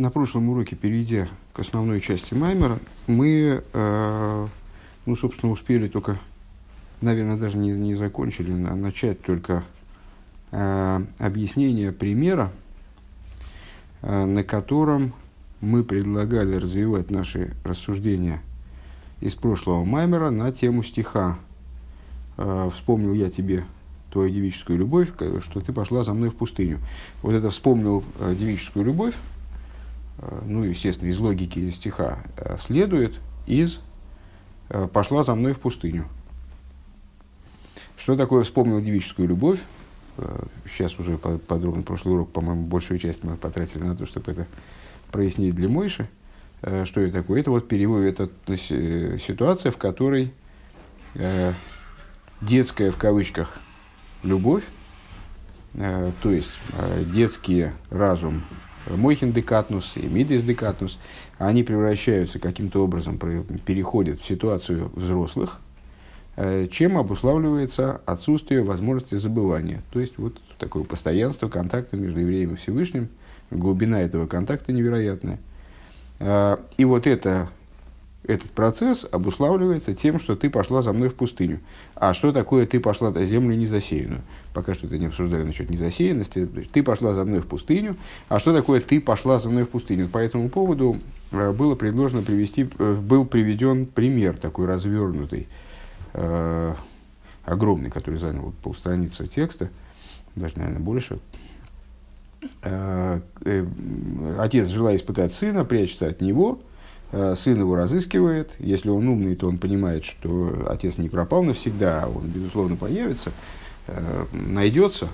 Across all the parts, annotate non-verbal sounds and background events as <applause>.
На прошлом уроке, перейдя к основной части Маймера, мы, э, ну, собственно, успели только, наверное, даже не, не закончили, а начать только э, объяснение примера, э, на котором мы предлагали развивать наши рассуждения из прошлого Маймера на тему стиха. Э, вспомнил я тебе твою девическую любовь, что ты пошла за мной в пустыню. Вот это вспомнил э, девическую любовь, ну, естественно, из логики стиха э, следует из «пошла за мной в пустыню». Что такое «вспомнил девическую любовь»? Сейчас уже подробно, прошлый урок, по-моему, большую часть мы потратили на то, чтобы это прояснить для Мойши. Что это такое? Это вот перевод, это ситуация, в которой детская в кавычках любовь, э, то есть э, детский разум Мойхин декатнус и Мидис декатнус, они превращаются каким-то образом, переходят в ситуацию взрослых, э, чем обуславливается отсутствие возможности забывания. То есть вот такое постоянство контакта между евреем и Всевышним, глубина этого контакта невероятная. И вот это этот процесс обуславливается тем, что ты пошла за мной в пустыню. А что такое ты пошла за землю незасеянную? Пока что это не обсуждали насчет незасеянности. Ты пошла за мной в пустыню. А что такое ты пошла за мной в пустыню? По этому поводу э, было предложено привести, э, был приведен пример такой развернутый, э, огромный, который занял полстраницы текста, даже, наверное, больше. Отец, желая испытать сына, прячется от него – Э, сын его разыскивает. Если он умный, то он понимает, что отец не пропал навсегда, а он, безусловно, появится, э, найдется.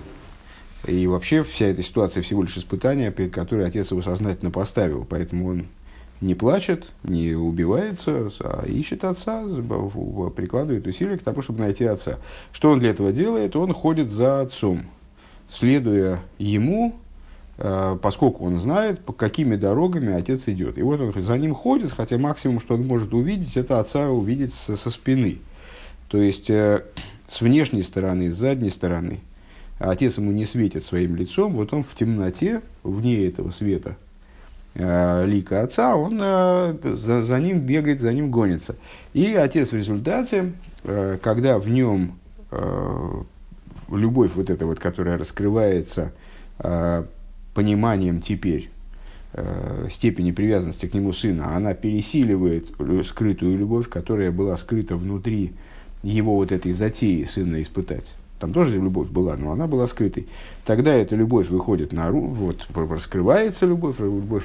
И вообще вся эта ситуация всего лишь испытание, перед которой отец его сознательно поставил. Поэтому он не плачет, не убивается, а ищет отца, прикладывает усилия к тому, чтобы найти отца. Что он для этого делает? Он ходит за отцом, следуя ему, Э, поскольку он знает, по какими дорогами отец идет. И вот он за ним ходит, хотя максимум, что он может увидеть, это отца увидеть со, со спины. То есть, э, <clears throat> с внешней стороны, с задней стороны. Отец ему не светит своим лицом, вот он в темноте, вне этого света, э, лика отца, он за, за ним бегает, за ним гонится. И отец в результате, когда в нем любовь вот эта вот, которая раскрывается пониманием теперь э, степени привязанности к нему сына, она пересиливает скрытую любовь, которая была скрыта внутри его вот этой затеи сына испытать. Там тоже любовь была, но она была скрытой. Тогда эта любовь выходит на вот раскрывается любовь, любовь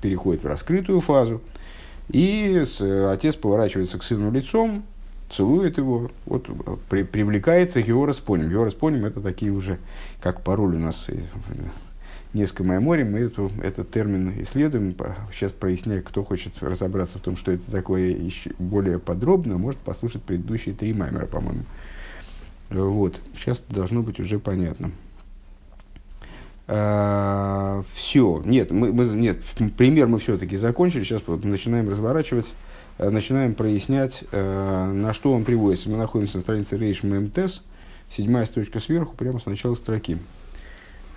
переходит в раскрытую фазу, и отец поворачивается к сыну лицом, целует его, вот при, привлекается его распоним. Его распоним это такие уже, как пароль у нас несколько море, мы эту, этот термин исследуем. Сейчас проясняю, кто хочет разобраться в том, что это такое еще более подробно, может послушать предыдущие три маймера, по-моему. Вот, сейчас должно быть уже понятно. А, все, нет, мы, мы, нет, пример мы все-таки закончили, сейчас начинаем разворачивать, э, начинаем прояснять, э, на что он приводится. Мы находимся на странице Рейш МТС, седьмая строчка сверху, прямо с начала строки.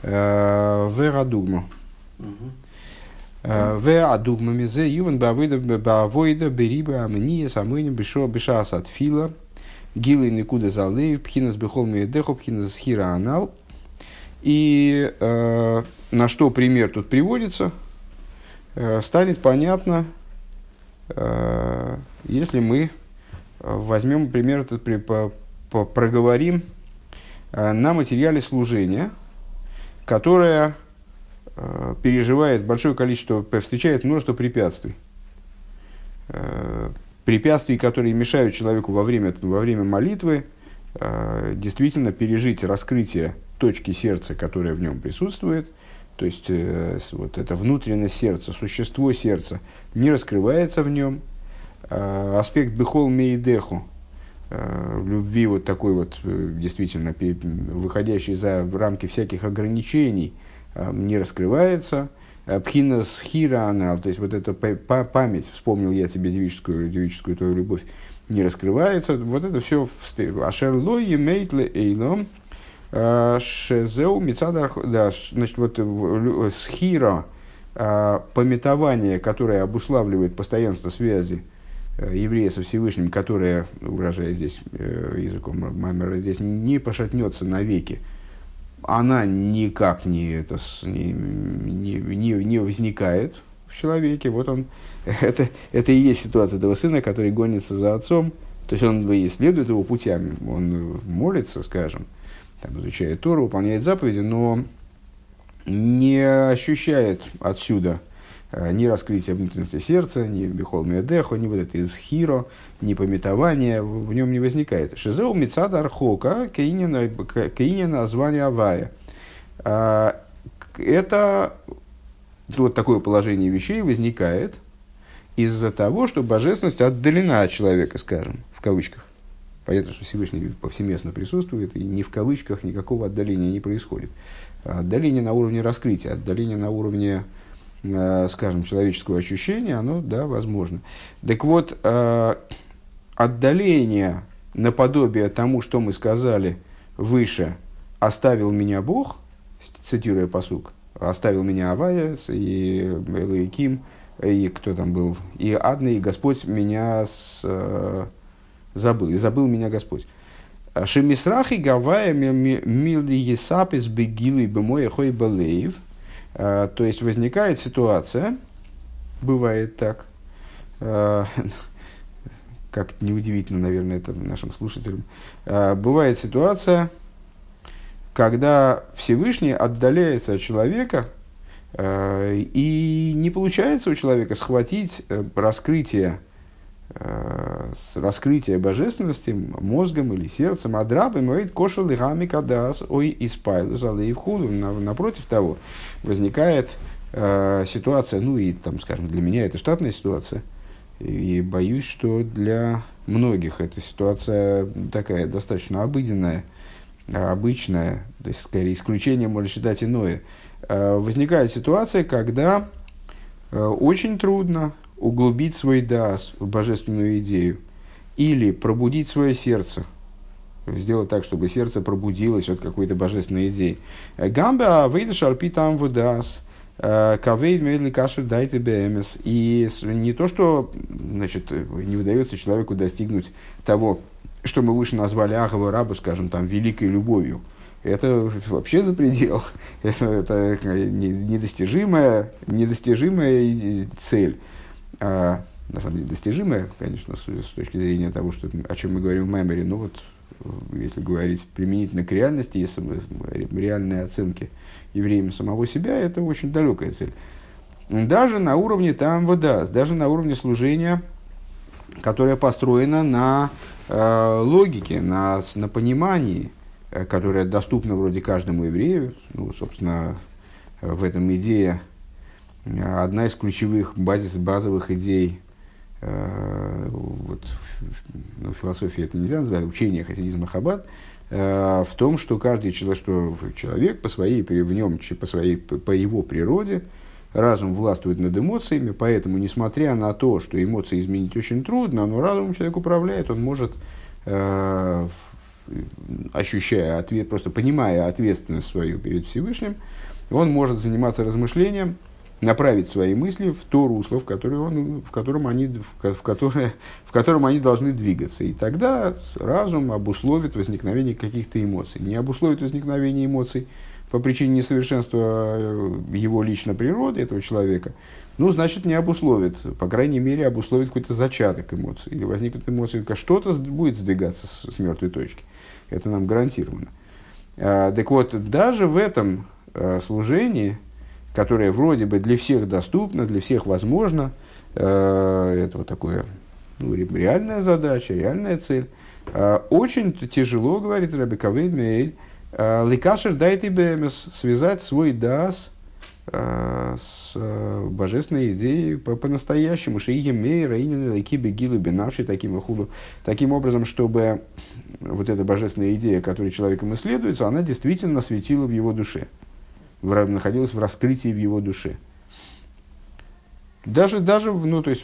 Верадугма. Верадугма мизе ювен бавойда бериба амния самыни бешо бешас от фила гилы никуда залеев пхинас бехол медехо пхинас хира анал. И э, на что пример тут приводится, э, станет понятно, э, если мы возьмем пример этот, при, по, по, проговорим э, на материале служения – которая э, переживает большое количество, встречает множество препятствий. Э, препятствий, которые мешают человеку во время, во время молитвы э, действительно пережить раскрытие точки сердца, которая в нем присутствует. То есть, вот это внутренность сердца, существо сердца не раскрывается в нем. Аспект бехол мейдеху, любви вот такой вот э, действительно выходящий за рамки всяких ограничений э, не раскрывается. Пхина схира анал, то есть вот эта память, вспомнил я тебе девическую, девическую твою любовь, не раскрывается. Вот это все ашерло емейтле эйлом шезеу мицадар, да, значит, вот схира, пометование, которое обуславливает постоянство связи э, еврея со Всевышним, которое, выражая здесь э, языком Маймера, здесь не пошатнется навеки, она никак не, это, не, не, не, не возникает в человеке. Вот он, <laughs> это, это и есть ситуация этого сына, который гонится за отцом. То есть он исследует его путями, он молится, скажем, там, изучает Тору, выполняет заповеди, но не ощущает отсюда э, ни раскрытия внутренности сердца, ни бихол медехо, ни вот это из хиро, ни пометования в нем не возникает. Шизеу мецад архока кейнина название авая. А, это вот такое положение вещей возникает из-за того, что божественность отдалена от человека, скажем, в кавычках. Понятно, что Всевышний повсеместно присутствует, и ни в кавычках никакого отдаления не происходит. Отдаление на уровне раскрытия, отдаление на уровне, э, скажем, человеческого ощущения, оно, да, возможно. Так вот, э, отдаление наподобие тому, что мы сказали выше, «оставил меня Бог», цитируя посук, «оставил меня Авая и Элайким», и кто там был, и Адна, и Господь меня с, э, забыл, и забыл меня Господь. Шемисрахи гавая милди есапис бегилы бемоя хой балеев. То есть возникает ситуация, бывает так, а, <laughs> как неудивительно, наверное, это нашим слушателям, а, бывает ситуация, когда Всевышний отдаляется от человека, и не получается у человека схватить э, раскрытие Э, раскрытие божественности мозгом или сердцем, адрабы моит кошел и гами кадас ой испайлу залей худу. Напротив того, возникает э, ситуация, ну и там, скажем, для меня это штатная ситуация, и боюсь, что для многих эта ситуация такая достаточно обыденная, обычная, то есть скорее исключение можно считать иное. Э, возникает ситуация, когда э, очень трудно углубить свой дас в божественную идею или пробудить свое сердце, сделать так, чтобы сердце пробудилось от какой-то божественной идеи. Гамба выйдешь арпи там в дас, э, кавейд медли кашер дайте бмс. И не то, что значит, не удается человеку достигнуть того, что мы выше назвали Ахава Рабу, скажем, там, великой любовью. Это вообще за предел. <laughs> Это, это недостижимая, недостижимая цель на самом деле достижимое, конечно, с, с точки зрения того, что, о чем мы говорим в Меморе, но вот если говорить применительно к реальности, если реальные оценки евреям самого себя, это очень далекая цель. Даже на уровне там вода, даже на уровне служения, которое построено на э, логике, на, на понимании, э, которое доступно вроде каждому еврею, ну, собственно, в этом идея одна из ключевых базис, базовых идей э, вот, ну, философии это нельзя назвать, учение хасидизма Хаббат, э, в том, что каждый человек, что человек по своей, в нем, по, своей, по его природе, разум властвует над эмоциями, поэтому, несмотря на то, что эмоции изменить очень трудно, но разум человек управляет, он может, э, ощущая ответ, просто понимая ответственность свою перед Всевышним, он может заниматься размышлением, направить свои мысли в то русло, в, он, в, котором они, в, которое, в котором они должны двигаться. И тогда разум обусловит возникновение каких-то эмоций. Не обусловит возникновение эмоций по причине несовершенства э, его личной природы, этого человека, ну, значит, не обусловит, по крайней мере, обусловит какой-то зачаток эмоций. Или возникнет эмоции, что-то будет сдвигаться с, с мертвой точки. Это нам гарантировано. А, так вот, даже в этом а, служении, которое вроде бы для всех доступно, для всех возможно. Э, это вот такое ну, реальная задача, реальная цель. Э, очень тяжело, говорит Раби Кавейд Мейд, э, Ликашер дайте бемес, связать свой дас с божественной идеей по-настоящему. Шииги мей, раинин, лайки, бегилы, бенавши, таким худу. Таким образом, чтобы вот эта божественная идея, которой человеком исследуется, она действительно светила в его душе в, находилась в раскрытии в его душе. Даже, даже, ну, то есть,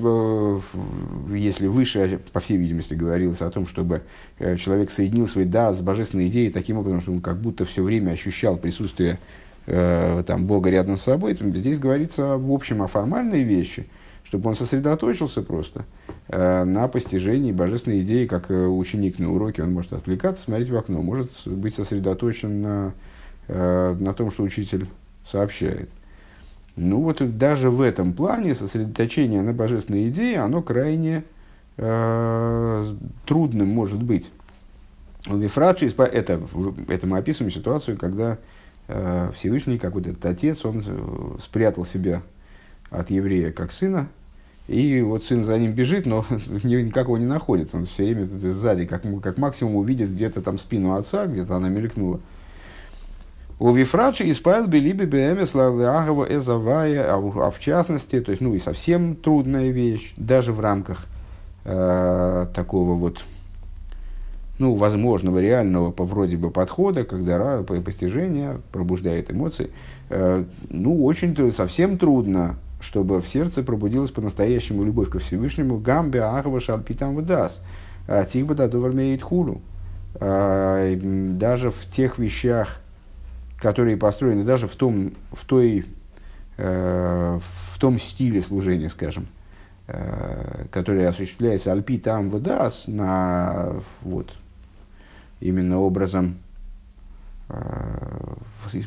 если выше, по всей видимости, говорилось о том, чтобы э, человек соединил свой да с божественной идеей таким образом, что он как будто все время ощущал присутствие э, там, Бога рядом с собой, здесь говорится в общем о формальной вещи, чтобы он сосредоточился просто э, на постижении божественной идеи, как э, ученик на уроке, он может отвлекаться, смотреть в окно, может быть сосредоточен на, э, на том, что учитель сообщает. Ну вот даже в этом плане сосредоточение на божественной идее, оно крайне э, трудным может быть. Вифрадши, это, это мы описываем ситуацию, когда э, Всевышний, как вот этот отец, он спрятал себя от еврея как сына, и вот сын за ним бежит, но <laughs> никак его не находит. Он все время сзади, как, как максимум увидит где-то там спину отца, где-то она мелькнула. У Вифрачи исправил бы либо БМС Агава Эзавая, а в частности, то есть, ну и совсем трудная вещь, даже в рамках э, такого вот, ну, возможного, реального по вроде бы подхода, когда постижение пробуждает эмоции, э, ну, очень совсем трудно, чтобы в сердце пробудилась по-настоящему любовь ко Всевышнему, гамбе ахва шальпитам выдаст, а тихба дадовар меет хулу. Э, даже в тех вещах, которые построены даже в том, в той, э, в том стиле служения, скажем, э, который осуществляется альпи там вдас на вот именно образом э,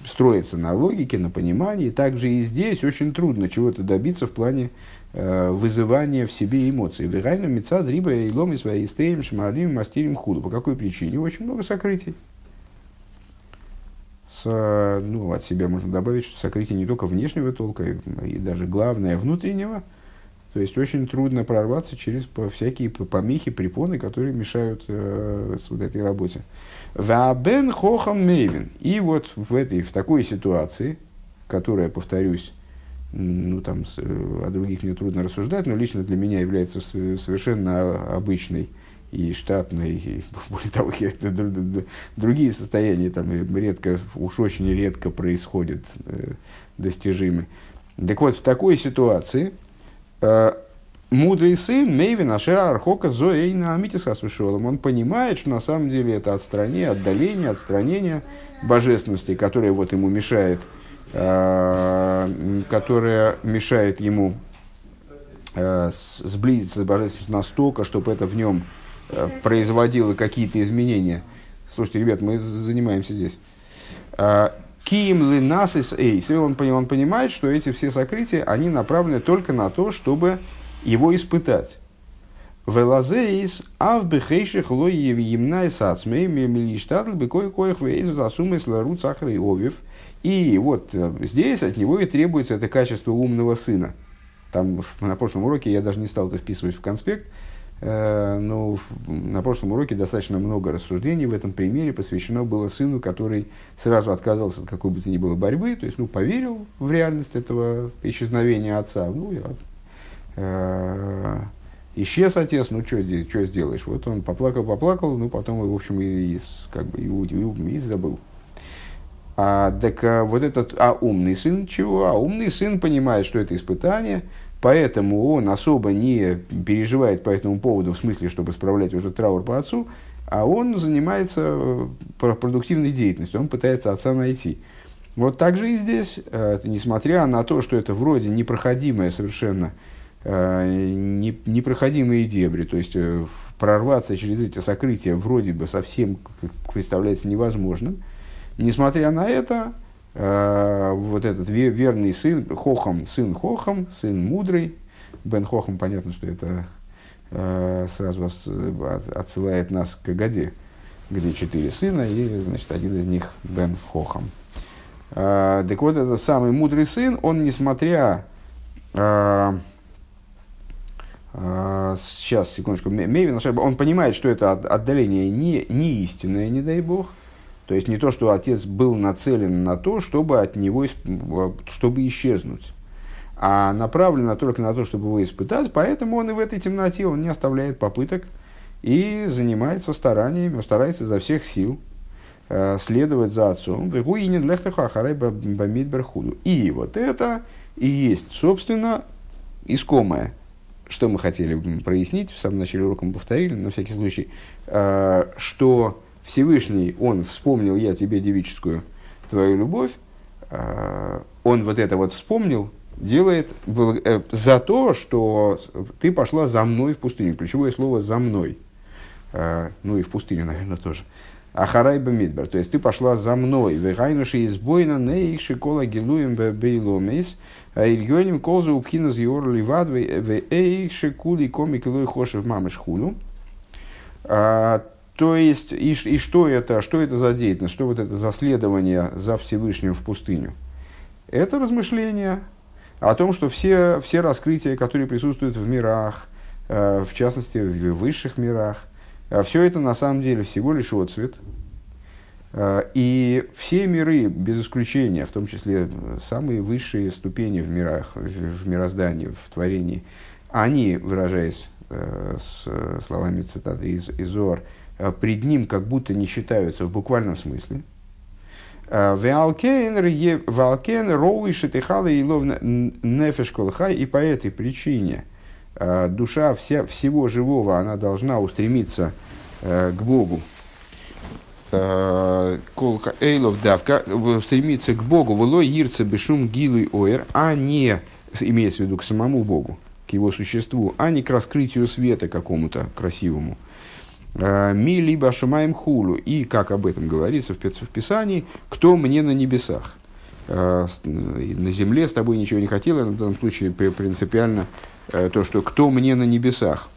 строится на логике, на понимании. Также и здесь очень трудно чего-то добиться в плане э, вызывания в себе эмоций. Вегайну мецад риба и ломи свои истеем шмарим мастерим худу. По какой причине? Очень много сокрытий с, ну, от себя можно добавить, что сокрытие не только внешнего толка, и даже главное внутреннего. То есть очень трудно прорваться через всякие помехи, препоны, которые мешают э, вот этой работе. Вабен хохам мейвин. И вот в этой, в такой ситуации, которая, повторюсь, ну там с, о других мне трудно рассуждать, но лично для меня является совершенно обычной и штатной, и, <laughs> более того, другие состояния там редко, уж очень редко происходят э, достижимы. Так вот, в такой ситуации э, мудрый сын Мейвин Ашера Архока Зоэйна Амитисхас он понимает, что на самом деле это отстранение, отдаление, отстранение божественности, которое вот ему мешает, э, которое мешает ему э, сблизиться с божественностью настолько, чтобы это в нем производила какие-то изменения. Слушайте, ребят, мы занимаемся здесь. А, Киим Линасис Эйс. И он, он понимает, что эти все сокрытия, они направлены только на то, чтобы его испытать. Велазеис авбехейших лой евимнай сацмей мемилиштадл бекой коих вейз засумы слару цахры овев. И вот э, здесь от него и требуется это качество умного сына. Там на прошлом уроке я даже не стал это вписывать в конспект. Э, но на прошлом уроке достаточно много рассуждений в этом примере посвящено было сыну, который сразу отказался от какой бы то ни было борьбы, то есть ну, поверил в реальность этого исчезновения отца. Ну, я, э, исчез отец, ну что что сделаешь? Вот он поплакал, поплакал, ну потом, в общем, и, и, как бы, и, и, и забыл. А, так а, вот этот, а умный сын чего? А умный сын понимает, что это испытание, Поэтому он особо не переживает по этому поводу, в смысле, чтобы справлять уже траур по отцу, а он занимается э, продуктивной деятельностью, он пытается отца найти. Вот так же и здесь, э, несмотря на то, что это вроде непроходимое совершенно, э, непроходимые дебри, то есть прорваться через эти сокрытия вроде бы совсем представляется невозможным, несмотря на это, вот этот верный сын, Хохам, сын Хохам, сын мудрый, Бен Хохам, понятно, что это э, сразу отсылает нас к Агаде, где четыре сына, и, значит, один из них Бен Хохам. Э, так вот, этот самый мудрый сын, он, несмотря сейчас, секундочку, Мейвин, он понимает, что это отдаление не, не истинное, не дай бог – то есть не то, что отец был нацелен на то, чтобы от него чтобы исчезнуть, а направлено только на то, чтобы его испытать, поэтому он и в этой темноте он не оставляет попыток и занимается стараниями, старается изо всех сил э, следовать за отцом. И вот это и есть, собственно, искомое, что мы хотели прояснить, в самом начале урока мы повторили, на всякий случай, э, что Всевышний, он вспомнил я тебе девическую твою любовь, он вот это вот вспомнил, делает за то, что ты пошла за мной в пустыню. Ключевое слово «за мной». Ну и в пустыню, <laughs> наверное, тоже. Ахарай Бамидбар. То есть ты пошла за мной. Вегайнуши из не их шикола гилуем бейломейс. А ильоним колзу упхинус йор ливад в эйх шикули комик луй хошев мамыш хулю. То есть, и, и что это, что это за деятельность, что вот это за следование за Всевышним в пустыню? Это размышление о том, что все, все раскрытия, которые присутствуют в мирах, э, в частности, в высших мирах, а все это на самом деле всего лишь отцвет. А, и все миры, без исключения, в том числе самые высшие ступени в мирах, в мироздании, в творении, они, выражаясь э, словами цитаты из Изор, э, пред ним как будто не считаются в буквальном смысле. Валкен роуи шатихала и ловна нефеш и по этой причине – Э, душа вся, всего живого, она должна устремиться э, к Богу. Э, колка Эйлов давка стремиться к Богу, вло ирца бешум гилуй оэр, а не, имеется в виду к самому Богу, к его существу, а не к раскрытию света какому-то красивому. Ми либо шумаем хулу. И, как об этом говорится в Писании, кто мне на небесах. На земле с тобой ничего не хотел, в данном случае принципиально Э, то, что кто мне на небесах.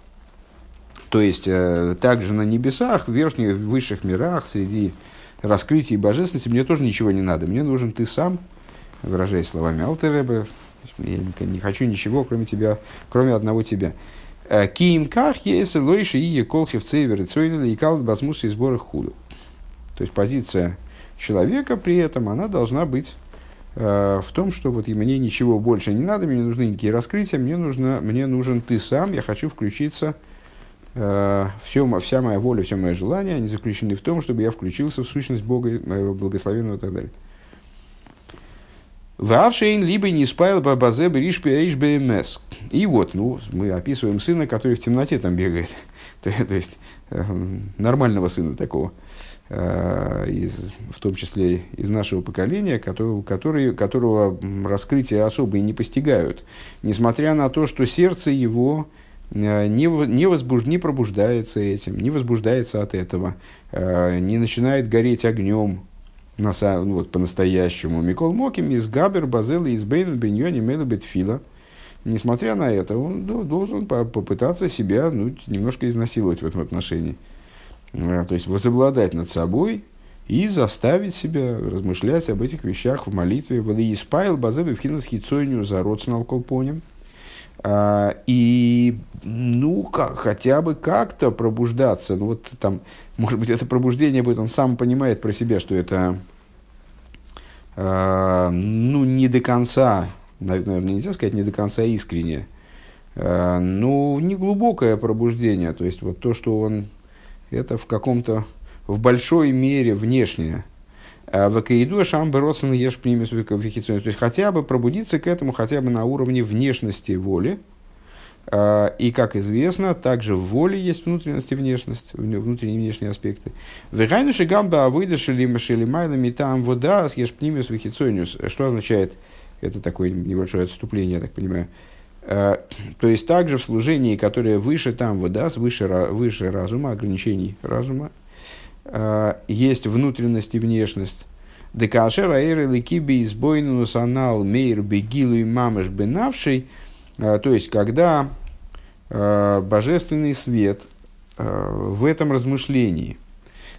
То есть, э, также на небесах, в верхних, в высших мирах, среди раскрытий божественности, мне тоже ничего не надо. Мне нужен ты сам, выражаясь словами Алтереба, я не хочу ничего, кроме тебя, кроме одного тебя. Э, Киимках есть лойши и колхи в цейвер и калд базмус и сборы худу. То есть позиция человека при этом, она должна быть Э, в том, что вот мне ничего больше не надо, мне не нужны никакие раскрытия, мне, нужно, мне нужен ты сам, я хочу включиться, э, все, вся моя воля, все мои желания, они заключены в том, чтобы я включился в сущность Бога, моего благословенного и так далее. Вавшейн либо не спайл бабазе бришпи бмс. И вот, ну, мы описываем сына, который в темноте там бегает. <laughs> то, то есть, э, нормального сына такого. Э, из, в том числе из нашего поколения, который, который, которого раскрытия особо и не постигают, несмотря на то, что сердце его э, не, не, возбуж, не пробуждается этим, не возбуждается от этого, э, не начинает гореть огнем на, ну, вот, по-настоящему. Микол Моким из Габер, Базела, из Бейна, Беньони, Мелабет, Фила. Несмотря на это, он должен попытаться себя ну, немножко изнасиловать в этом отношении. Э, то есть возобладать над собой и заставить себя размышлять об этих вещах в молитве. Воды испаил базеби в хинас хицойню за родственным колпонем. А, и, ну, как, хотя бы как-то пробуждаться. Ну, вот там, может быть, это пробуждение будет, он сам понимает про себя, что это, а, ну, не до конца, наверное, нельзя сказать, не до конца искреннее. А, ну, не глубокое пробуждение. То есть, вот то, что он это в каком-то, в большой мере внешнее. А в Акаиду Шамбе Родсон ешь То есть хотя бы пробудиться к этому хотя бы на уровне внешности воли. А, и, как известно, также в воле есть внутренность и внешность, внутренние и внешние аспекты. Вегайнуши гамба авыдашили машелимайлами там вода съешь пнимиус вихицониус. Что означает, это такое небольшое отступление, я так понимаю, Э, то есть также в служении, которое выше там вода, выше, выше разума, ограничений разума, есть внутренность и внешность. Декашер аэр ликиби избойнус анал мейр бегилу и мамаш бенавший, э, то есть когда божественный свет в этом размышлении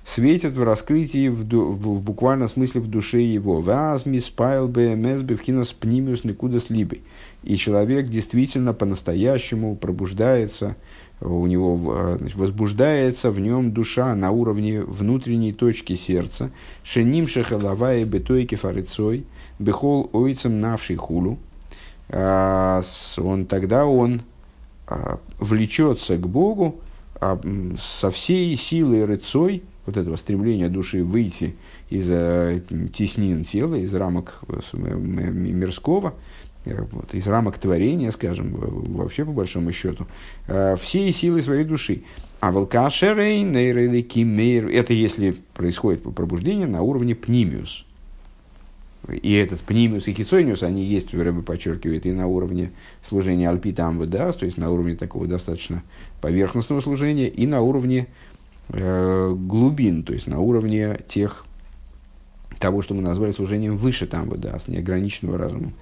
светит в раскрытии в, в, в буквальном смысле в душе его. Ваз миспайл бмс бевхинас пнимиус никудас либой и человек действительно по-настоящему пробуждается, у него э, значит, возбуждается в нем душа на уровне внутренней точки сердца, шеним шехалавая бетойки фарицой, бехол ойцем навший хулу, а, он, тогда он а, влечется к Богу а, со всей силой рыцой, вот этого стремления души выйти из э, теснин тела, из рамок э, мирского, Э, вот, из рамок творения, скажем, вообще по большому счету, э, всей силой своей души. А волкашерей нейрелики мейр, это если происходит пробуждение на уровне пнимиус. и этот пнимиус и хицониус, они есть, Рэбе подчеркивает, и на уровне служения альпита амвдас, то есть на уровне такого достаточно поверхностного служения, и на уровне э, глубин, то есть на уровне тех, того, что мы назвали служением выше там с неограниченного разума.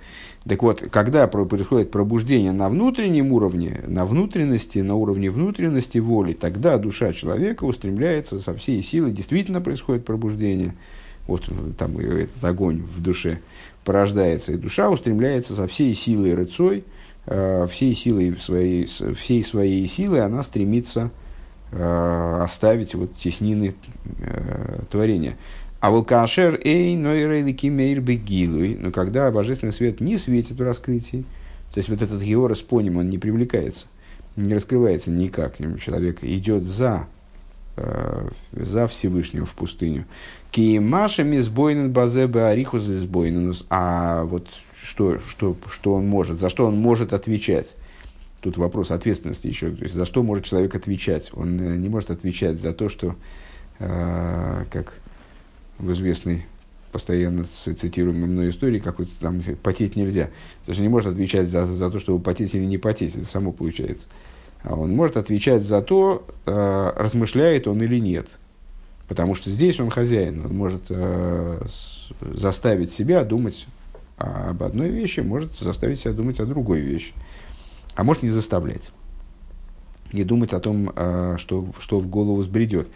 Так вот, когда происходит пробуждение на внутреннем уровне, на внутренности, на уровне внутренности воли, тогда душа человека устремляется со всей силы, действительно происходит пробуждение – вот там этот огонь в душе порождается, и душа устремляется со всей силой рыцой, э, всей силой своей, всей своей силой она стремится э, оставить вот теснины э, творения. А волкашер эй нойрейлики мейр бегилуй, но когда божественный свет не светит в раскрытии, то есть вот этот его распоним, он не привлекается, не раскрывается никак, человек идет за Э, за Всевышнего в пустыню. Киемаша мизбойнен базе баарихус избойненус. А вот что, что, что он может, за что он может отвечать? Тут вопрос ответственности еще. То есть, за что может человек отвечать? Он э, не может отвечать за то, что, э, как в известной постоянно цитируемой мной истории, как вот там потеть нельзя. То есть, он не может отвечать за, за то, чтобы потеть или не потеть. Это само получается. А он может отвечать за то, э, размышляет он или нет. Потому что здесь он хозяин, он может э, заставить себя думать об одной вещи, может заставить себя думать о другой вещи. А может не заставлять. Не думать о том, э, что, что в голову сбредет.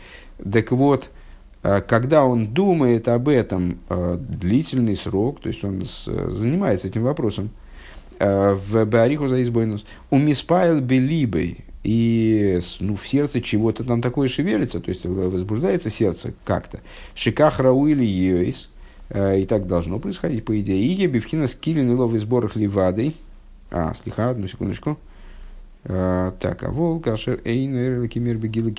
Так вот, когда он думает об этом длительный срок, то есть он занимается этим вопросом, в Беариху за избойнус. У миспайл белибой. И ну, в сердце чего-то там такое шевелится, то есть возбуждается сердце как-то. Шиках рауили йойс. И так должно происходить, по идее. И ебивхина скилин илов из сборах ливадой. А, слиха, одну секундочку. А, так, а волк, ашер, эйн, кимер, бегила,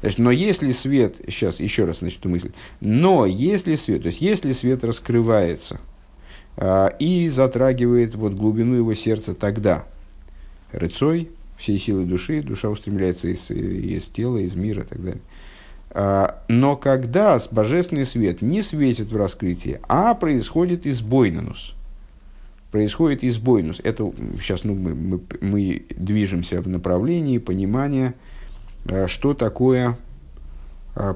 Значит, но если свет, сейчас еще раз начну мысль, но если свет, то есть если свет раскрывается, а, и затрагивает вот глубину его сердца тогда. Рыцой, всей силы души, душа устремляется из, из тела, из мира и так далее. А, но когда божественный свет не светит в раскрытии, а происходит избойнанус, происходит избойнус, это сейчас ну, мы, мы, мы движемся в направлении понимания, а, что такое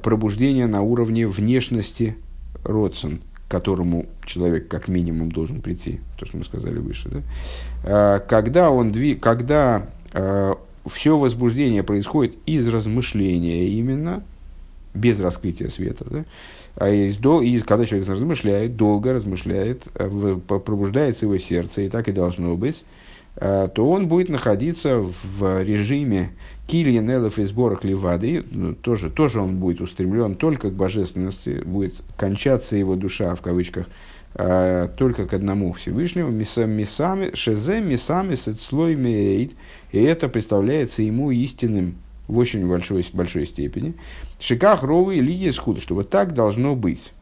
пробуждение на уровне внешности родствен – к которому человек как минимум должен прийти, то, что мы сказали выше. Да? А, когда, он, когда э, все возбуждение происходит из размышления именно, без раскрытия света, да? А из, дол, и когда человек размышляет, долго размышляет, э, пробуждается его сердце, и так и должно быть, э, то он будет находиться в режиме Кильян Элов и сборах Левады, ну, тоже, тоже он будет устремлен только к божественности, будет кончаться его душа, в кавычках, э, только к одному Всевышнему, мисами, шезе мисами слой меид, и это представляется ему истинным в очень большой, большой степени. Шиках ровы или схуд, что вот так должно быть.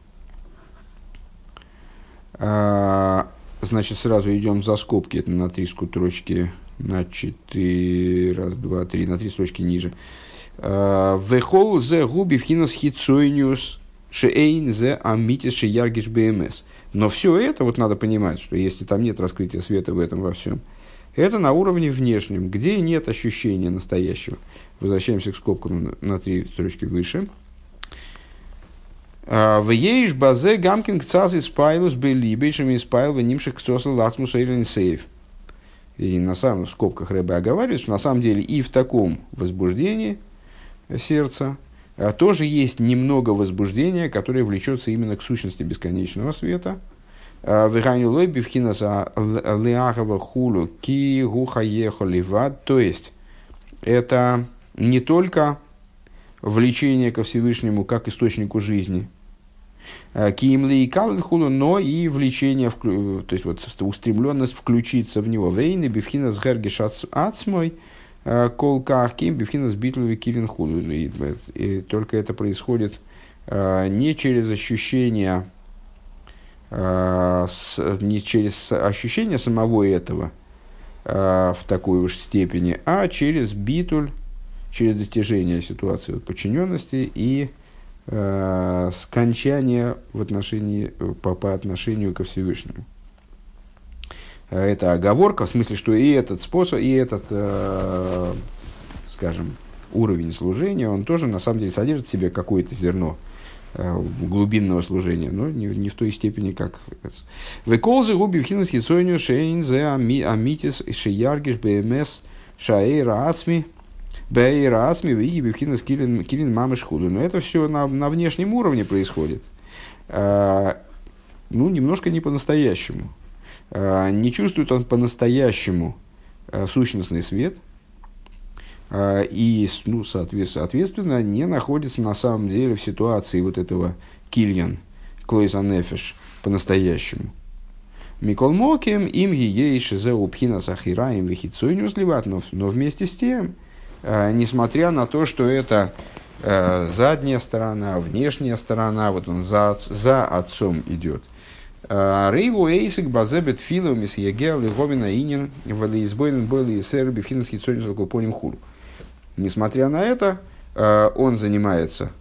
А, значит, сразу идем за скобки, это на три скутрочки на 4, раз, два, три, на три строчки ниже. А, Вехол зе губи вхинас хитсойниус шеэйн зе амитис шеяргиш бмс. Но все это, вот надо понимать, что если там нет раскрытия света в этом во всем, это на уровне внешнем, где нет ощущения настоящего. Возвращаемся к скобкам на три строчки выше. А, в ейш базе гамкин кцаз из пайлус белибейшим из пайл венимших кцосл ласмуса или сейф и на самом в скобках Рэбе оговаривает, что на самом деле и в таком возбуждении сердца а, тоже есть немного возбуждения, которое влечется именно к сущности бесконечного света. А, Виханю лой бифхинаса леахава хулу ки гуха ливад. То есть, это не только влечение ко Всевышнему как источнику жизни, Э, Киимли и Калхулу, но и влечение, то есть вот устремленность включиться в него. Вейны, бифхина с гергиш ацмой, э, колках ким, бифхина с битлови килин худу. И, и только это происходит э, не через ощущение, не через ощущение самого этого в такой уж степени, а через битуль, через достижение ситуации подчиненности и э, скончания в отношении, по, по отношению ко Всевышнему. Это оговорка, в смысле, что и этот способ, и этот, э, скажем, уровень служения, он тоже на самом деле содержит в себе какое-то зерно э, глубинного служения, но не, не в той степени, как... Веколзы губи в хинас хитсойню шейн зе амитис шеяргиш бмс шаэйра ацми бэйра ацми виги бивхинас килин, килин мамыш худу. Но это все на, на внешнем уровне происходит. А, ну, немножко не по-настоящему. А, не чувствует он по-настоящему а, сущностный свет – и, ну, соответственно, не находится на самом деле в ситуации вот этого кильян, клойза нефиш, по-настоящему. Микол Моким им ейш зе упхина сахираем вихицойню сливат, но, но вместе с тем, несмотря на то, что это э, задняя сторона, внешняя сторона, вот он за, за отцом идет. Рейву эйсик базебет филу мис егел и говина инин вали избойн бойли и серби финский цойню за хулу. Несмотря на это, э, он занимается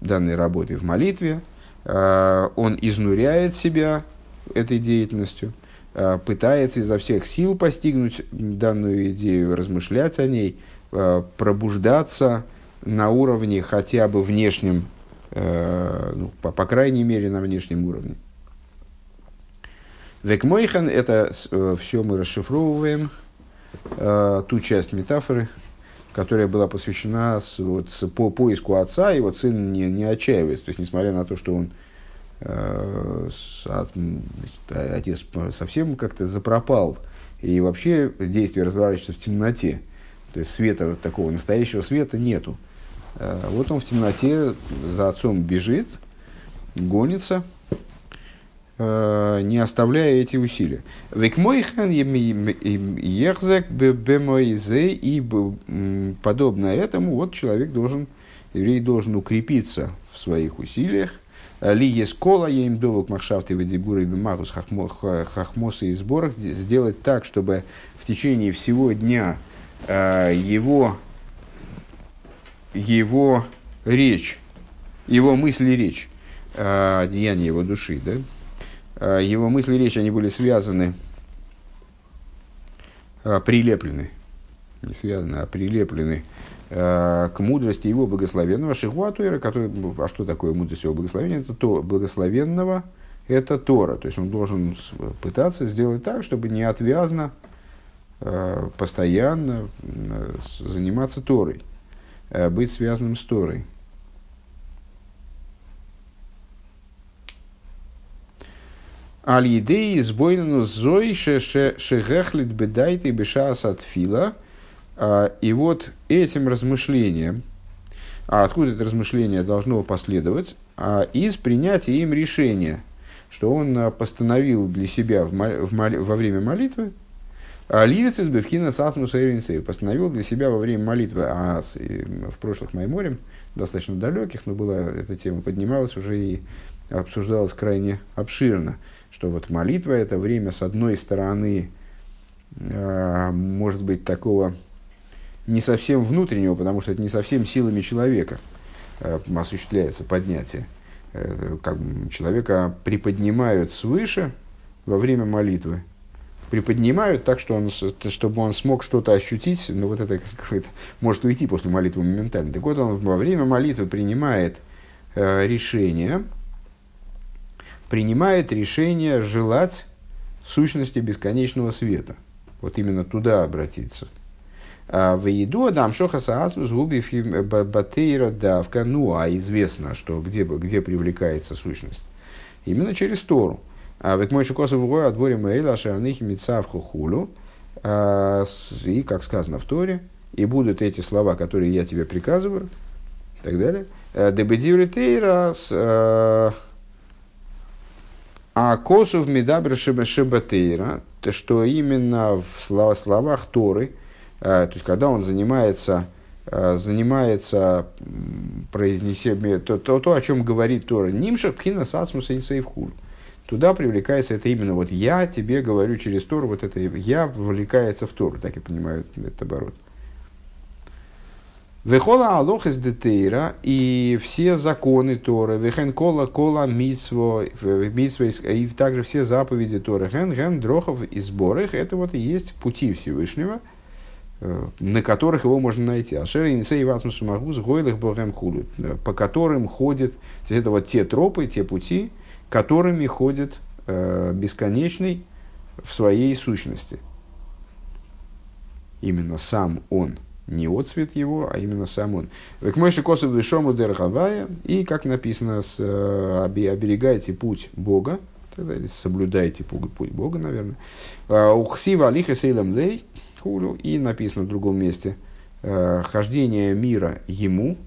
данной работой в молитве, э, он изнуряет себя этой деятельностью, э, пытается изо всех сил постигнуть данную идею, размышлять о ней, пробуждаться на уровне хотя бы внешнем, ну, по, по крайней мере на внешнем уровне. Векмойхан – это все мы расшифровываем, ту часть метафоры, которая была посвящена с, вот, с, по поиску отца, и вот сын не, не отчаивается. То есть, несмотря на то, что он э, отец совсем как-то запропал, и вообще действие разворачивается в темноте. То есть света, такого настоящего света нету. Э, вот он в темноте за отцом бежит, гонится, Э, не оставляя эти усилия. Векмойхан ехзек бемойзе и подобно этому, вот человек должен, еврей должен укрепиться в своих усилиях. Ли есть кола, я им довок махшафты в дебуры бимагус хахмосы и сборах сделать так, чтобы в течение всего дня его, его речь, его мысли речь, э, деяние его души, да, Э, его мысли речь, они были связаны, э, прилеплены, не связаны, а прилеплены э, к мудрости его благословенного Шихуатуэра, который, а что такое мудрость его благословения? Это то благословенного, это Тора. То есть он должен пытаться сделать так, чтобы неотвязно, постоянно заниматься Торой, быть связанным с Торой. Аль-Идеи избойну зой шегехлит бедайты бешас от фила. А, и вот этим размышлением, а откуда это размышление должно последовать, а из принятия им решения, что он а, постановил для себя в, в, во время молитвы, Лирицис Бевхина Сасмус постановил для себя во время молитвы, а в прошлых Майморем, достаточно далеких, но была эта тема поднималась уже и обсуждалась крайне обширно что вот молитва это время, с одной стороны, э, может быть такого не совсем внутреннего, потому что это не совсем силами человека э, осуществляется поднятие. Э, как человека приподнимают свыше во время молитвы, приподнимают так, что он, чтобы он смог что-то ощутить, ну, вот это какое-то может уйти после молитвы моментально. Так вот, он во время молитвы принимает э, решение, принимает решение желать сущности бесконечного света. Вот именно туда обратиться. А в еду Адам Шохаса Асмус губи Батейра Давка. Ну, а известно, что где, где привлекается сущность. Именно через Тору. А в мой шикосов гой отборе Мэйла Шарнихи Мицавху Хулу. А, и, как сказано в Торе, и будут эти слова, которые я тебе приказываю, и так далее. «Э, Дебедиври Тейрас а косу в медабр шибатейра, то что именно в словах Торы, э, то есть когда он занимается, э, занимается произнесением, то, то, то, о чем говорит Тора, нимша пхина сасмуса и сейфхуль. Туда привлекается это именно вот я тебе говорю через Тору, вот это я вовлекается в Тору, так я понимаю этот оборот. Вехола алох из детейра и все законы Торы, вехен кола кола митсво, и также все заповеди Торы, ген ген дрохов и сборах, это вот и есть пути Всевышнего, э, на которых его можно найти. Ашер инсей васмус шумагус гойлых богем хулю, по которым ходит, то есть это вот те тропы, те пути, которыми ходит э, бесконечный в своей сущности. Именно сам он – не отцвет его, а именно сам он. К мойши косу вишому дерхавая, и, как написано, с, э, оберегайте путь Бога, тогда, или соблюдайте путь, Бога, наверное. А, Ухсива алиха сейлам лей, и написано в другом месте, э, хождение мира ему,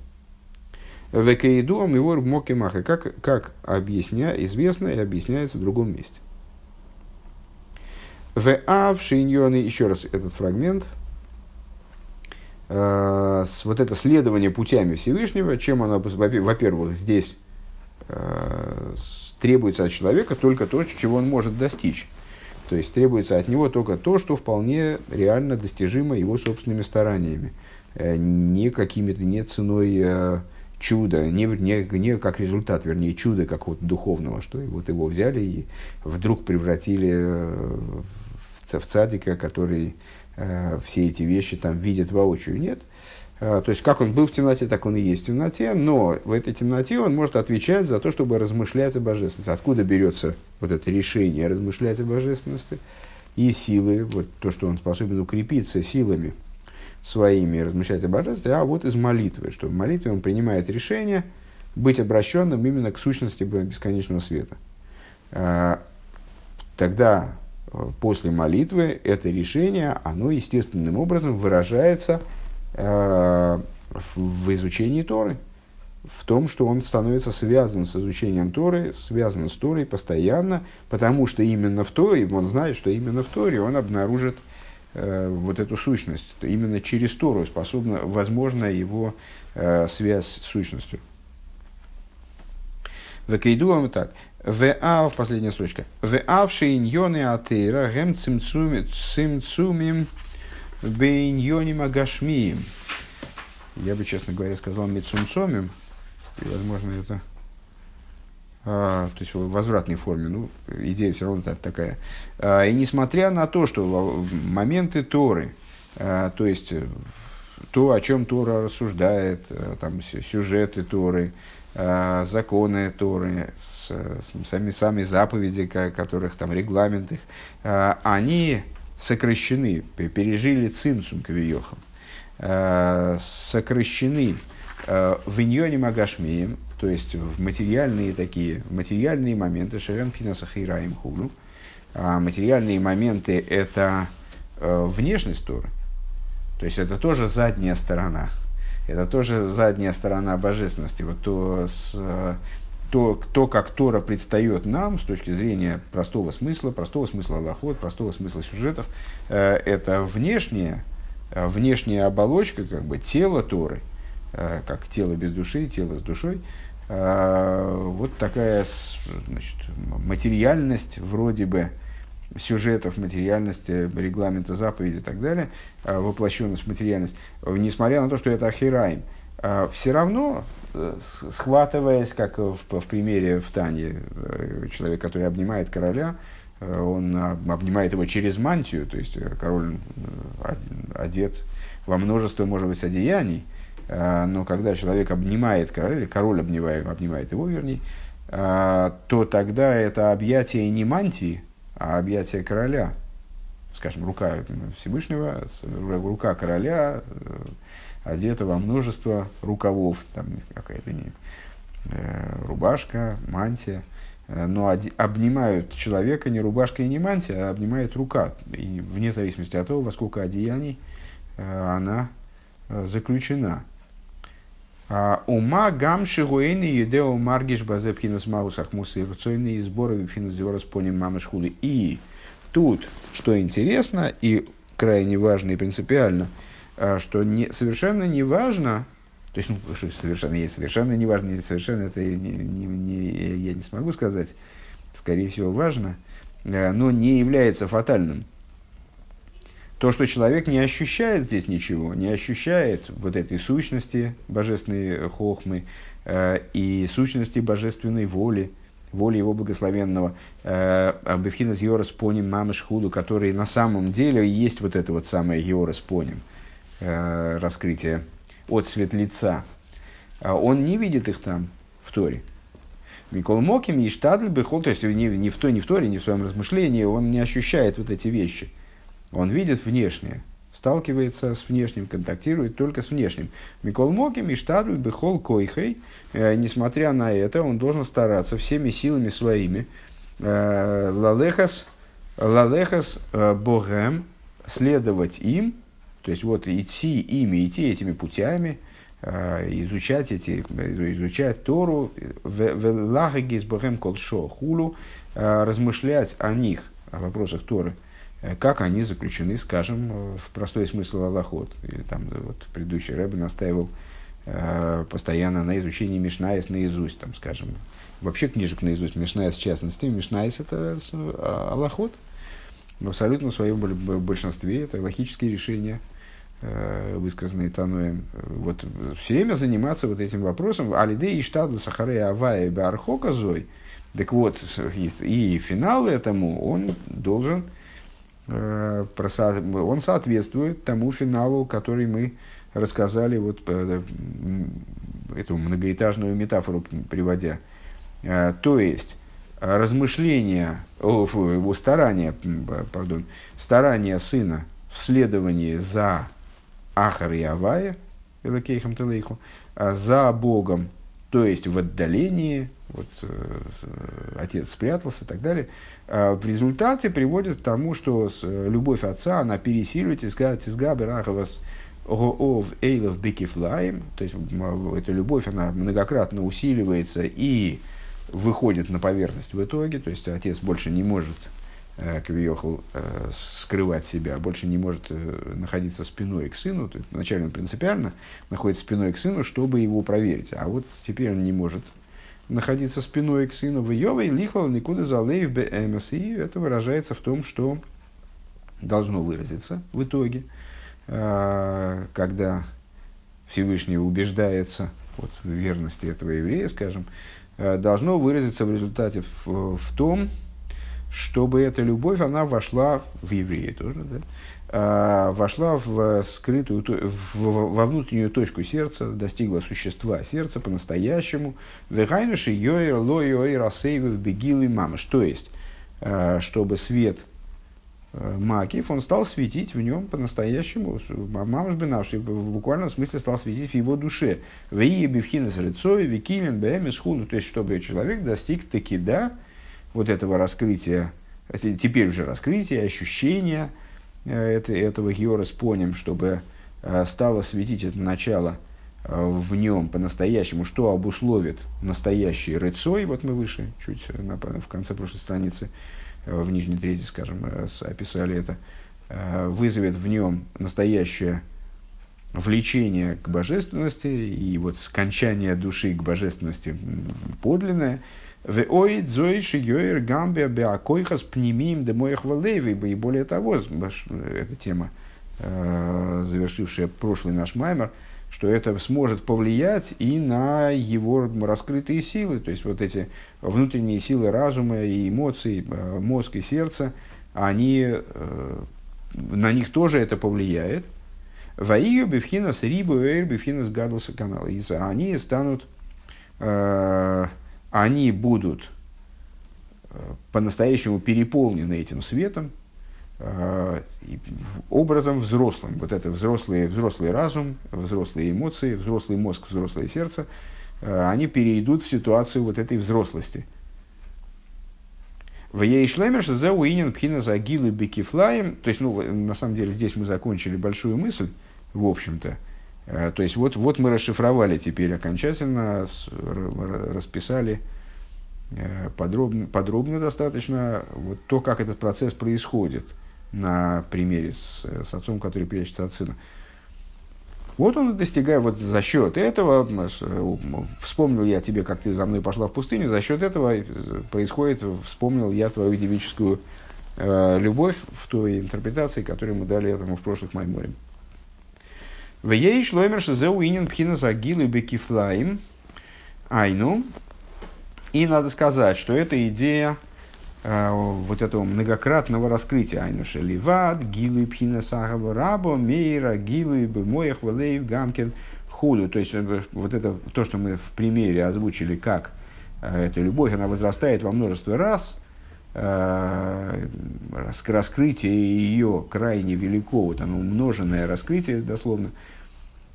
Векаиду его мокимаха, как, как объясня, известно и объясняется в другом месте. В А в шиньоне, еще раз этот фрагмент – э, вот это следование путями Всевышнего, чем оно, во-первых, здесь э, требуется от человека только то, чего он может достичь. То есть требуется от него только то, что вполне реально достижимо его собственными стараниями, э, не какими-то, не ценой чуда, не, не, не как результат, вернее, чуда какого-то духовного, что вот его взяли и вдруг превратили э, в, в цадика, который Э, все эти вещи там видит воочию. Нет. Э, то есть, как он был в темноте, так он и есть в темноте, но в этой темноте он может отвечать за то, чтобы размышлять о божественности. Откуда берется вот это решение размышлять о божественности и силы, вот то, что он способен укрепиться силами своими, размышлять о божественности, а вот из молитвы, что в молитве он принимает решение быть обращенным именно к сущности бесконечного света. Э, тогда после молитвы это решение, оно естественным образом выражается э, в изучении Торы, в том, что он становится связан с изучением Торы, связан с Торой постоянно, потому что именно в Торе, он знает, что именно в Торе он обнаружит э, вот эту сущность. Именно через Тору способна, возможна его э, связь с сущностью. Векейдуам так. В последняя строчка. В ав шейньоны атеира гем цимцумим бейньоним агашмием. Я бы, честно говоря, сказал мецумцомим. И, возможно, это то есть в возвратной форме, ну, идея все равно такая. А, и несмотря на то, что моменты Торы, а, то есть то, о чем Тора рассуждает, а, там, сюжеты Торы, Э, законы Торы, сами, сами заповеди, которых там регламент их, э, они сокращены, пережили цинцум кавиохам, э, сокращены в иньоне магашмеем, то есть в материальные такие, материальные моменты, шерем пинасах и раем хуну, а материальные моменты это внешность Торы, то есть это тоже задняя сторона, это тоже задняя сторона божественности. Вот то, с, то, то, как Тора предстает нам с точки зрения простого смысла, простого смысла Аллахот, простого смысла сюжетов, э, это внешняя, э, внешняя оболочка, как бы тело Торы, э, как тело без души, тело с душой, вот такая значит, материальность вроде бы, сюжетов, материальности, регламента заповеди и так далее, а, воплощенность в материальность, несмотря на то, что это ахираим, а, все равно, э, схватываясь, как в, в примере в Тане, э, человек, который обнимает короля, э, он обнимает его через мантию, то есть король одет во множество, может быть, одеяний, а, но когда человек обнимает короля, или король обнимает, обнимает его, вернее, то тогда это объятие не мантии, а объятие короля, скажем, рука Всевышнего, рука короля, э, одета во множество рукавов, там какая-то не, э, рубашка, мантия, э, но обнимают человека не рубашка и не мантия, а обнимает рука, и вне зависимости от того, во сколько одеяний она заключена. А ума гамши гуэни юдео маргиш базепхинас маусах мусы и руцойные сборы финазиорас поним мамышхули. И тут, что интересно и крайне важно и принципиально, а, что не, совершенно не важно, то есть, ну, что совершенно есть, совершенно не важно, совершенно это не, не, не, я не смогу сказать, скорее всего, важно, а, но не является фатальным то, что человек не ощущает здесь ничего, не ощущает вот этой сущности божественной хохмы э, и сущности божественной воли, воли его благословенного, э, Бевхинас Йорас Поним Мамыш Худу, который на самом деле есть вот это вот самое Йорас Поним, э, раскрытие от свет лица. А он не видит их там, в Торе. Микол Моким и Штадль Бехол, то есть не, не в той, не в Торе, не в своем размышлении, он не ощущает вот эти вещи. Он видит внешнее, сталкивается с внешним, контактирует только с внешним. Микол Моким и Штадль Бехол Койхей, э, несмотря на это, он должен стараться всеми силами своими э, Лалехас, Лалехас э, Богем, следовать им, то есть вот идти ими, идти этими путями – изучать, эти, изучать Тору, велагагис богем колшо хулу, размышлять о них, о вопросах Торы, как они заключены, скажем, в простой смысл Аллахот. Или там вот предыдущий Рэбе настаивал постоянно на изучении Мишнаис наизусть, там, скажем, вообще книжек наизусть, Мишнаис в частности. Мишнаис это Аллахот. В абсолютно своем большинстве это логические решения – Э, высказанные Тануем, вот все время заниматься вот этим вопросом, алиде и штаду сахаре авая бархока зой, так вот, и, и финал этому он должен, э, он соответствует тому финалу, который мы рассказали, вот э, эту многоэтажную метафору приводя. То есть, размышления, о, фу, старания, пардон, старания сына в следовании за Ахар и Авая, за Богом, то есть в отдалении, вот э, отец спрятался и так далее, а в результате приводит к тому, что любовь отца, она пересиливает тизга берахавас ов эйлов бекифлаем, то есть эта любовь, она многократно усиливается и выходит на поверхность в итоге, то есть отец больше не может Э, Кавиохал э, скрывать себя, больше не может э, находиться спиной к сыну. То вначале он принципиально находится спиной к сыну, чтобы его проверить. А вот теперь он не может находиться спиной к сыну. В Йове лихлал никуда залеев бэмс. И это выражается в том, что должно выразиться в итоге, когда Всевышний убеждается вот, в верности этого еврея, скажем, должно выразиться в результате в, в том, чтобы эта любовь, она вошла в еврея тоже, да? А, вошла в скрытую, в, во внутреннюю точку сердца, достигла существа сердца по-настоящему. Вегайнуши йоир ло йоир асейвев бегилы мамаш. То есть, а, чтобы свет Макив, он стал светить в нем по-настоящему. Мамаш Бенавший в буквальном смысле стал светить в его душе. В Бевхинес Рецой, Викилин, Бэмис Худу. То есть, чтобы человек достиг таки да, вот этого раскрытия, теперь уже раскрытия, ощущения э, этого Геора с поним, чтобы э, стало светить это начало э, в нем по-настоящему, что обусловит настоящий рыцой, вот мы выше, чуть на, в конце прошлой страницы, в нижней трети, скажем, описали это, вызовет в нем настоящее влечение к божественности и вот скончание души к божественности подлинное – Веоид зоиши йоир гамбе беакойхас пнемиим де моих валеви. И более того, эта тема, э, завершившая прошлый наш маймер, что это сможет повлиять и на его раскрытые силы, то есть вот эти внутренние силы разума и эмоций, э, мозг и сердце, они, э, на них тоже это повлияет. Ваию бифхинас рибу эйр бифхинас гадуса канала. И они станут они будут э, по-настоящему переполнены этим светом, э, образом взрослым. Вот это взрослый, взрослый разум, взрослые эмоции, взрослый мозг, взрослое сердце, э, они перейдут в ситуацию вот этой взрослости. В Ейшлемеш за уинен пхина за гилы бекифлаем. То есть, ну, на самом деле, здесь мы закончили большую мысль, в общем-то. Э, то есть вот, вот мы расшифровали теперь окончательно, расписали э, подробно, подробно достаточно вот то, как этот процесс происходит на примере с, с отцом, который прячется от сына. Вот он достигает, вот за счет этого, вспомнил я тебе, как ты за мной пошла в пустыню, за счет этого происходит, вспомнил я твою девическую э, любовь в той интерпретации, которую мы дали этому в прошлых Майморе. В ей шломер шизеу инин пхина загилы бекифлаим айну. И надо сказать, что эта идея э, вот этого многократного раскрытия айнуша ливад, гилу и пхина сагава рабо, мейра, гилу и моях валеев гамкен худу. То есть вот это то, что мы в примере озвучили, как э, эта любовь, она возрастает во множество раз, э, раскрытие ее крайне велико, вот оно умноженное раскрытие дословно,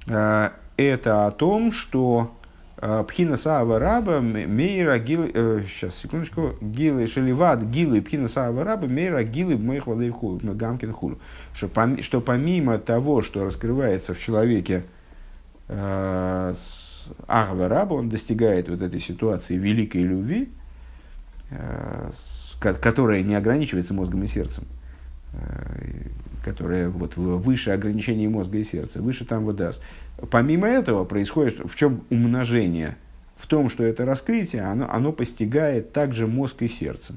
это о том, что э, Пхина Саава Раба Мейра Гил... Э, сейчас, секундочку. Гилы Шеливат Гилы Пхина Саава Раба Мейра Гилы Моих Валейху Гамкин Хулу. Что, что помимо того, что раскрывается в человеке э, Ахва Раба, он достигает вот этой ситуации великой любви, э, которая не ограничивается мозгом и сердцем, э, которая вот выше ограничений мозга и сердца, выше там вот даст. Помимо этого происходит, в чем умножение? В том, что это раскрытие, оно, оно постигает также мозг и сердце.